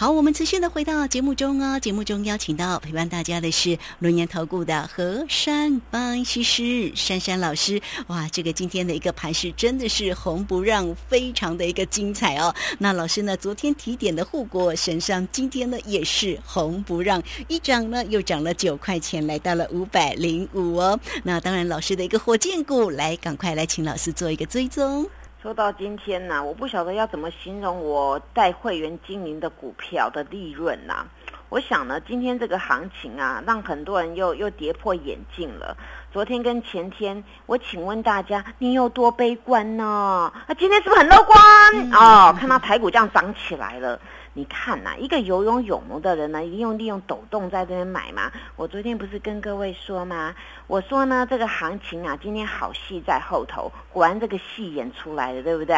好，我们持续的回到节目中哦。节目中邀请到陪伴大家的是轮研投顾的何山帮西施珊珊老师。哇，这个今天的一个盘势真的是红不让，非常的一个精彩哦。那老师呢，昨天提点的护国神商，今天呢也是红不让，一涨呢又涨了九块钱，来到了五百零五哦。那当然，老师的一个火箭股，来赶快来请老师做一个追踪。说到今天呢，我不晓得要怎么形容我带会员经营的股票的利润呐。我想呢，今天这个行情啊，让很多人又又跌破眼镜了。昨天跟前天，我请问大家，你有多悲观呢？啊，今天是不是很乐观哦？看到台股这样涨起来了。你看呐，一个有勇有谋的人呢，一定用利用抖动在这边买嘛。我昨天不是跟各位说吗？我说呢，这个行情啊，今天好戏在后头，果然这个戏演出来了，对不对？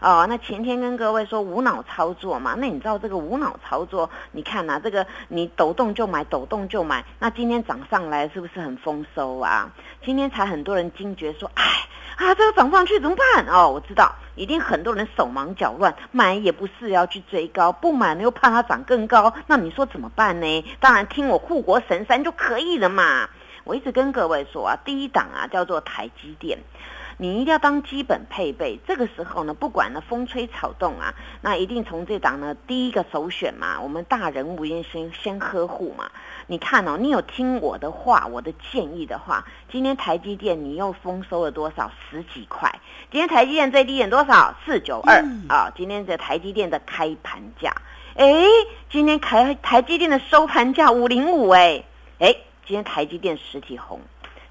哦，那前天跟各位说无脑操作嘛，那你知道这个无脑操作？你看呐，这个你抖动就买，抖动就买，那今天涨上来是不是很丰收啊？今天才很多人惊觉说，哎。啊，这个涨上去怎么办？哦，我知道，一定很多人手忙脚乱，买也不是要去追高，不买呢又怕它涨更高，那你说怎么办呢？当然听我护国神山就可以了嘛。我一直跟各位说啊，第一档啊叫做台积电。你一定要当基本配备，这个时候呢，不管呢风吹草动啊，那一定从这档呢第一个首选嘛，我们大人物先先先呵护嘛。你看哦，你有听我的话，我的建议的话，今天台积电你又丰收了多少？十几块。今天台积电最低点多少？四九二啊。今天的台积电的开盘价，哎，今天台台积电的收盘价五零五，哎哎，今天台积电实体红。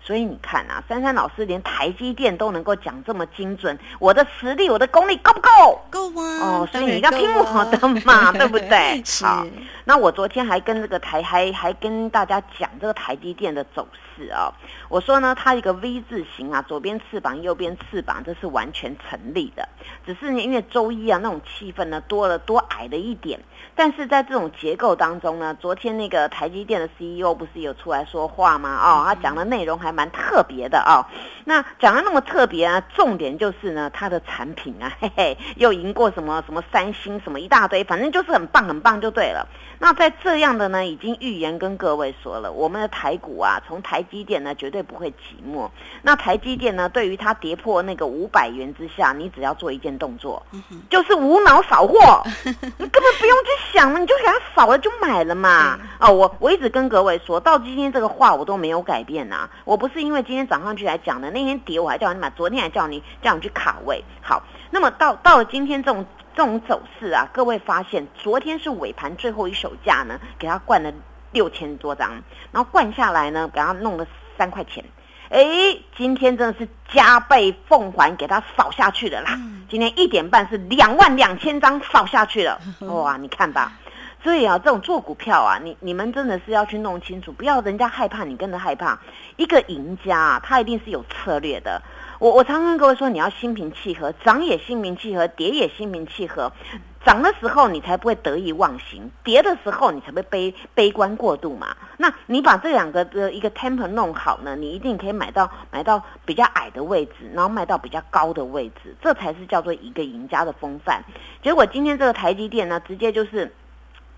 所以你看啊，珊珊老师连台积电都能够讲这么精准，我的实力、我的功力够不够？够啊！哦，所以你要听我的嘛，对不对？好，那我昨天还跟这个台还还跟大家讲这个台积电的走势啊。我说呢，它一个 V 字形啊，左边翅膀，右边翅膀，这是完全成立的。只是因为周一啊那种气氛呢多了多矮了一点。但是在这种结构当中呢，昨天那个台积电的 CEO 不是有出来说话吗？哦，他讲的内容还蛮特别的哦。那讲的那么特别啊，重点就是呢，它的产品啊，嘿嘿，又赢过什么什么三星什么一大堆，反正就是很棒很棒就对了。那在这样的呢，已经预言跟各位说了，我们的台股啊，从台积电呢绝对不会寂寞。那台积电呢，对于它跌破那个五百元之下，你只要做一件动作，就是无脑扫货，你根本不用去。想了你就给他扫了就买了嘛哦，我我一直跟各位说到今天这个话我都没有改变呐，我不是因为今天涨上去才讲的，那天跌我还叫你买，昨天还叫你叫你去卡位。好，那么到到了今天这种这种走势啊，各位发现昨天是尾盘最后一手价呢，给它灌了六千多张，然后灌下来呢，给他弄了三块钱。哎，今天真的是加倍奉还，给他扫下去的啦！今天一点半是两万两千张扫下去了，哇！你看吧，所以啊，这种做股票啊，你你们真的是要去弄清楚，不要人家害怕，你跟着害怕。一个赢家啊，他一定是有策略的。我我常常跟各位说，你要心平气和，涨也心平气和，跌也心平气和。涨的时候你才不会得意忘形，跌的时候你才会悲悲观过度嘛。那你把这两个的一个 temper 弄好呢，你一定可以买到买到比较矮的位置，然后卖到比较高的位置，这才是叫做一个赢家的风范。结果今天这个台积电呢，直接就是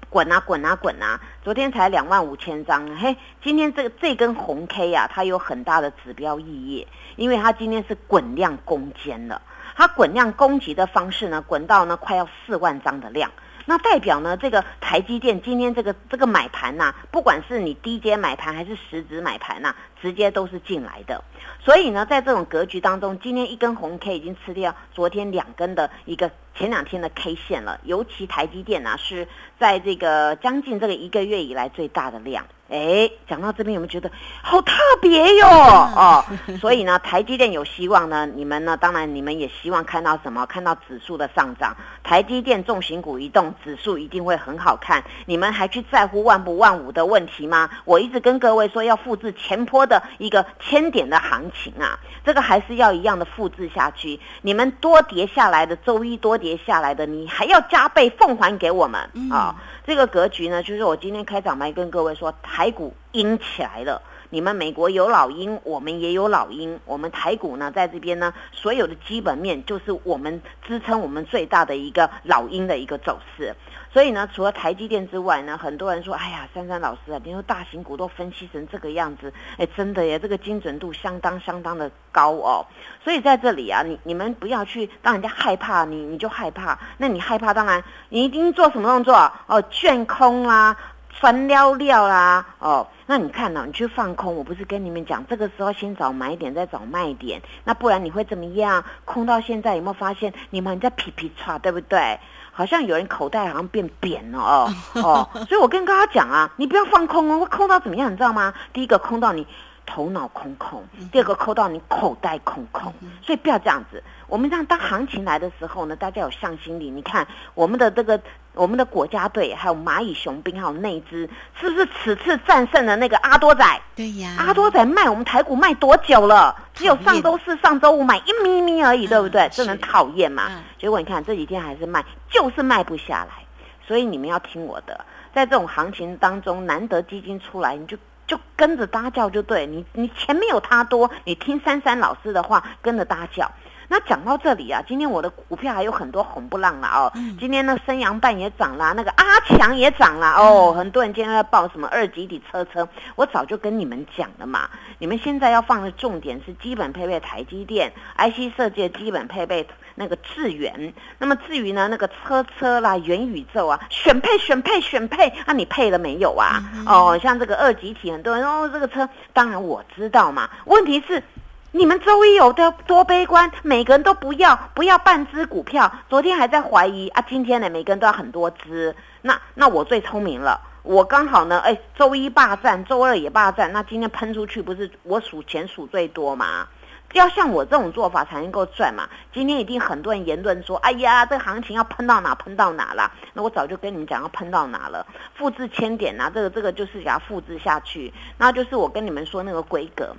滚啊滚啊滚啊！昨天才两万五千张，嘿，今天这个这根红 K 啊，它有很大的指标意义，因为它今天是滚量攻坚了。它滚量攻击的方式呢，滚到呢快要四万张的量，那代表呢这个台积电今天这个这个买盘呐，不管是你低阶买盘还是实质买盘呐，直接都是进来的。所以呢，在这种格局当中，今天一根红 K 已经吃掉昨天两根的一个前两天的 K 线了，尤其台积电啊是在这个将近这个一个月以来最大的量。哎，讲到这边有没有觉得好特别哟？哦，所以呢，台积电有希望呢。你们呢，当然你们也希望看到什么？看到指数的上涨。台积电重型股一动，指数一定会很好看。你们还去在乎万不万五的问题吗？我一直跟各位说，要复制前坡的一个千点的行情啊，这个还是要一样的复制下去。你们多跌下来的，周一多跌下来的，你还要加倍奉还给我们啊！这个格局呢，就是我今天开场白跟各位说，台股阴起来了，你们美国有老鹰，我们也有老鹰。我们台股呢，在这边呢，所有的基本面就是我们支撑我们最大的一个老鹰的一个走势。所以呢，除了台积电之外呢，很多人说，哎呀，珊珊老师啊，你说大型股都分析成这个样子，哎，真的耶，这个精准度相当相当的高哦。所以在这里啊，你你们不要去让人家害怕，你你就害怕。那你害怕，当然你一定做什么动作哦，卷空啦，翻撩撩啦，哦。那你看呢？你去放空，我不是跟你们讲，这个时候先找买点，再找卖点。那不然你会怎么样？空到现在有没有发现你们在皮皮叉，对不对？好像有人口袋好像变扁了哦 哦。所以我跟大家讲啊，你不要放空哦，会空到怎么样？你知道吗？第一个空到你头脑空空，第二个抠到你口袋空空。所以不要这样子。我们让当行情来的时候呢，大家有向心力。你看我们的这个。我们的国家队还有蚂蚁雄兵还有内资，是不是此次战胜了那个阿多仔？对呀，阿多仔卖我们台股卖多久了？只有上周四、上周五买一咪咪而已，对不对？这能讨厌嘛？结果你看这几天还是卖，就是卖不下来。所以你们要听我的，在这种行情当中，难得基金出来，你就就跟着搭教就对。你你钱没有他多，你听珊珊老师的话，跟着搭教。那讲到这里啊，今天我的股票还有很多红不浪了哦。今天呢，升阳半也涨了，那个阿强也涨了哦。很多人今天在报什么二级体车车，我早就跟你们讲了嘛。你们现在要放的重点是基本配备台积电，IC 设计的基本配备那个智源。那么至于呢，那个车车啦、元宇宙啊，选配选配选配，那你配了没有啊？哦，像这个二级体，很多人哦，这个车当然我知道嘛。问题是。你们周一有的多悲观，每个人都不要不要半只股票。昨天还在怀疑啊，今天呢，每个人都要很多只。那那我最聪明了，我刚好呢，哎，周一霸占，周二也霸占，那今天喷出去不是我数钱数最多吗？要像我这种做法才能够赚嘛。今天一定很多人言论说，哎呀，这个行情要喷到哪喷到哪了。那我早就跟你们讲要喷到哪了，复制千点呐，这个这个就是要复制下去。那就是我跟你们说那个规格。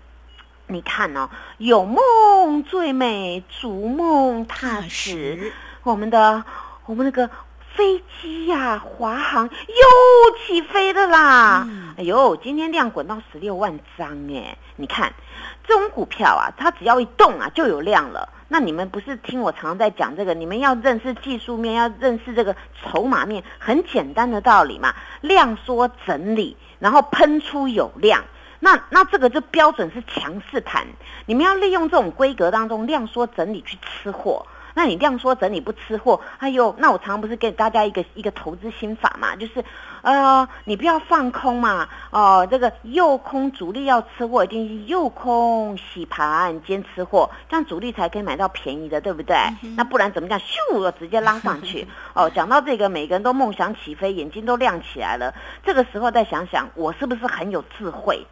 你看哦，有梦最美，逐梦踏实。我们的我们那个飞机呀，华航又起飞的啦！哎呦，今天量滚到十六万张哎！你看这种股票啊，它只要一动啊，就有量了。那你们不是听我常常在讲这个？你们要认识技术面，要认识这个筹码面，很简单的道理嘛。量缩整理，然后喷出有量。那那这个就标准是强势盘，你们要利用这种规格当中量缩整理去吃货。那你量缩整理不吃货，哎呦，那我常常不是给大家一个一个投资心法嘛，就是，呃，你不要放空嘛，哦，这个右空主力要吃货，一定是右空洗盘兼吃货，这样主力才可以买到便宜的，对不对？那不然怎么讲？咻，直接拉上去。哦，讲到这个，每个人都梦想起飞，眼睛都亮起来了。这个时候再想想，我是不是很有智慧？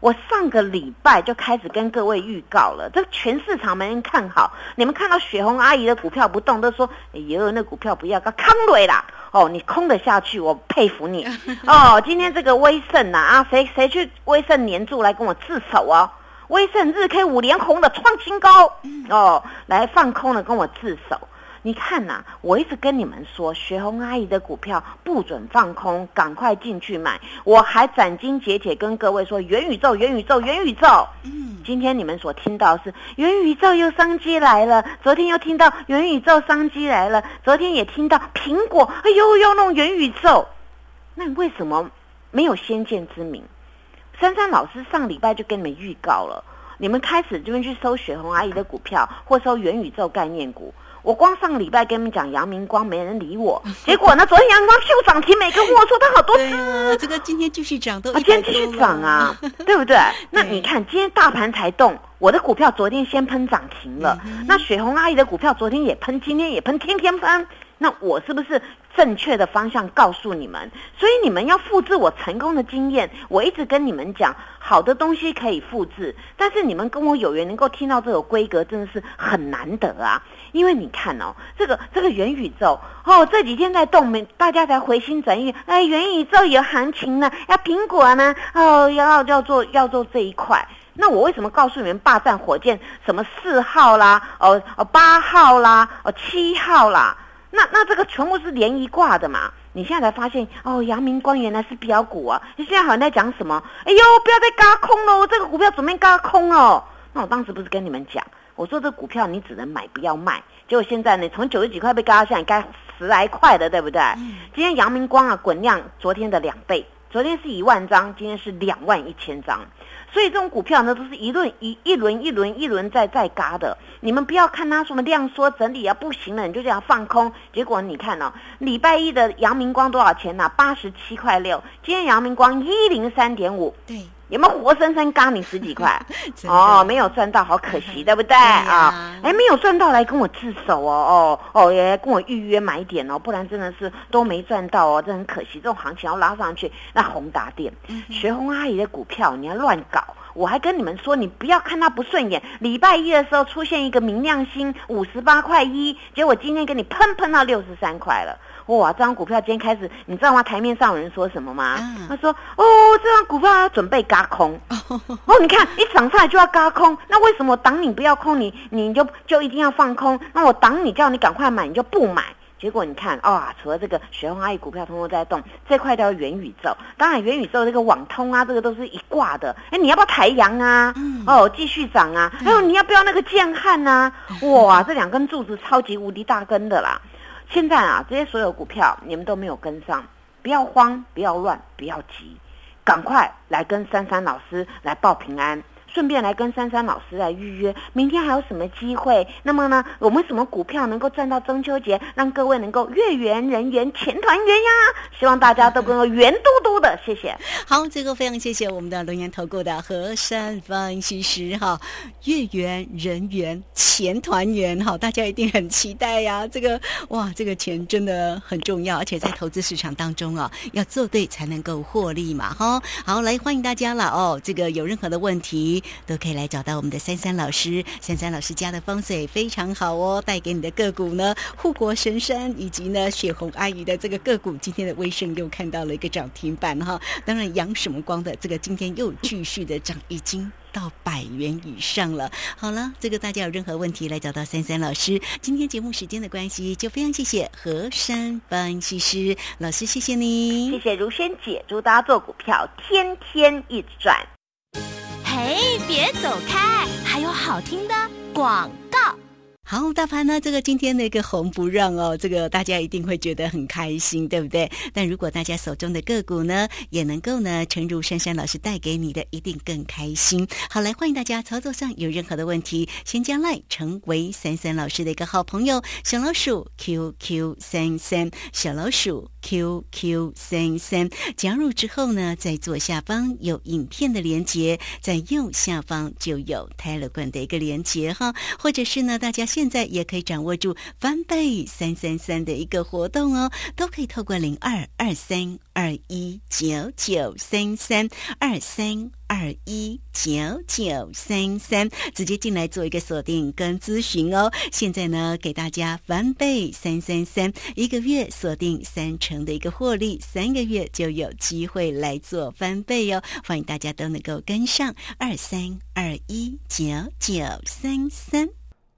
我上个礼拜就开始跟各位预告了，这全市场没人看好。你们看到雪红阿姨的股票不动，都说：“哎呦，那股票不要，搞康瑞啦！”哦，你空得下去，我佩服你。哦，今天这个威盛呐，啊，谁谁去威盛黏住来跟我自首啊？威盛日 K 五连红的创新高，哦，来放空的跟我自首。你看呐，我一直跟你们说，雪红阿姨的股票不准放空，赶快进去买。我还斩钉截铁跟各位说，元宇宙，元宇宙，元宇宙。嗯，今天你们所听到是元宇宙又商机来了，昨天又听到元宇宙商机来了，昨天也听到苹果，哎呦，要弄元宇宙。那你为什么没有先见之明？珊珊老师上礼拜就跟你们预告了，你们开始这边去搜雪红阿姨的股票，或搜元宇宙概念股。我光上个礼拜跟你们讲阳明光，没人理我。结果呢，昨天阳明光秀涨停，每个跟我说他好多次。这个今天继续涨都，今天继续涨啊，对不对？那你看今天大盘才动，我的股票昨天先喷涨停了。那雪红阿姨的股票昨天也喷，今天也喷，天天喷。那我是不是正确的方向告诉你们？所以你们要复制我成功的经验。我一直跟你们讲，好的东西可以复制，但是你们跟我有缘能够听到这个规格，真的是很难得啊。因为你看哦，这个这个元宇宙哦，这几天在动，大家才回心转意。哎，元宇宙有行情了，要苹果呢哦，要要做要做这一块。那我为什么告诉你们霸占火箭？什么四号啦，哦哦八号啦，哦七号啦？那那这个全部是连一挂的嘛？你现在才发现哦，阳明光原来是标股啊！你现在好像在讲什么？哎呦，不要再嘎空了，这个股票准备嘎空哦。那我当时不是跟你们讲，我说这股票你只能买不要卖。结果现在呢，从九十几块被嘎到现在该十来块的，对不对？今天阳明光啊，滚量昨天的两倍，昨天是一万张，今天是两万一千张。所以这种股票呢，都是一轮一一轮一轮一轮在在嘎的。你们不要看它什么量缩整理啊，不行了你就这样放空。结果你看哦，礼拜一的阳明光多少钱呢？八十七块六。今天阳明光一零三点五。对。有没有活生生刚你十几块？哦，没有赚到，好可惜，对不对 啊？哎，没有赚到，来跟我自首哦，哦哦，也跟我预约买点哦，不然真的是都没赚到哦，这很可惜。这种行情要拉上去，那宏达电、学红阿姨的股票，你要乱搞，我还跟你们说，你不要看它不顺眼。礼拜一的时候出现一个明亮星五十八块一，结果今天给你喷喷到六十三块了。哇，这张股票今天开始，你知道吗？台面上有人说什么吗？他说：“哦，这张股票要准备嘎空。哦，你看一涨上来就要嘎空，那为什么我挡你不要空，你你就就一定要放空？那我挡你，叫你赶快买，你就不买。结果你看，啊，除了这个雪红阿姨股票通通在动，这块叫元宇宙。当然，元宇宙这个网通啊，这个都是一挂的。哎，你要不要台阳啊？哦，继续涨啊！还有你要不要那个建汉啊？哇，这两根柱子超级无敌大根的啦！现在啊，这些所有股票你们都没有跟上，不要慌，不要乱，不要急，赶快来跟珊珊老师来报平安。顺便来跟珊珊老师来预约，明天还有什么机会？那么呢，我们什么股票能够赚到中秋节，让各位能够月圆人圆钱团圆呀？希望大家都能够圆嘟嘟的，谢谢。好，最后非常谢谢我们的龙岩投顾的和山分析师哈，月圆人圆钱团圆哈，大家一定很期待呀。这个哇，这个钱真的很重要，而且在投资市场当中啊，要做对才能够获利嘛哈。好，来欢迎大家了哦，这个有任何的问题。都可以来找到我们的三三老师，三三老师家的风水非常好哦，带给你的个股呢，护国神山以及呢雪红阿姨的这个个股，今天的微盛又看到了一个涨停板哈，当然阳什么光的这个今天又继续的涨，已经到百元以上了。好了，这个大家有任何问题来找到三三老师。今天节目时间的关系，就非常谢谢和山分析师老师，谢谢你，谢谢如萱姐，祝大家做股票天天一直赚。哎，别走开！还有好听的广。好，大盘呢？这个今天的一个红不让哦，这个大家一定会觉得很开心，对不对？但如果大家手中的个股呢，也能够呢，诚如珊珊老师带给你的，一定更开心。好，来欢迎大家操作上有任何的问题，先将来成为珊珊老师的一个好朋友，小老鼠 QQ 三三，小老鼠 QQ 三三，加入之后呢，在左下方有影片的连接，在右下方就有 Telegram 的一个连接哈，或者是呢，大家先。现在也可以掌握住翻倍三三三的一个活动哦，都可以透过零二二三二一九九三三二三二一九九三三直接进来做一个锁定跟咨询哦。现在呢，给大家翻倍三三三，一个月锁定三成的一个获利，三个月就有机会来做翻倍哦。欢迎大家都能够跟上二三二一九九三三。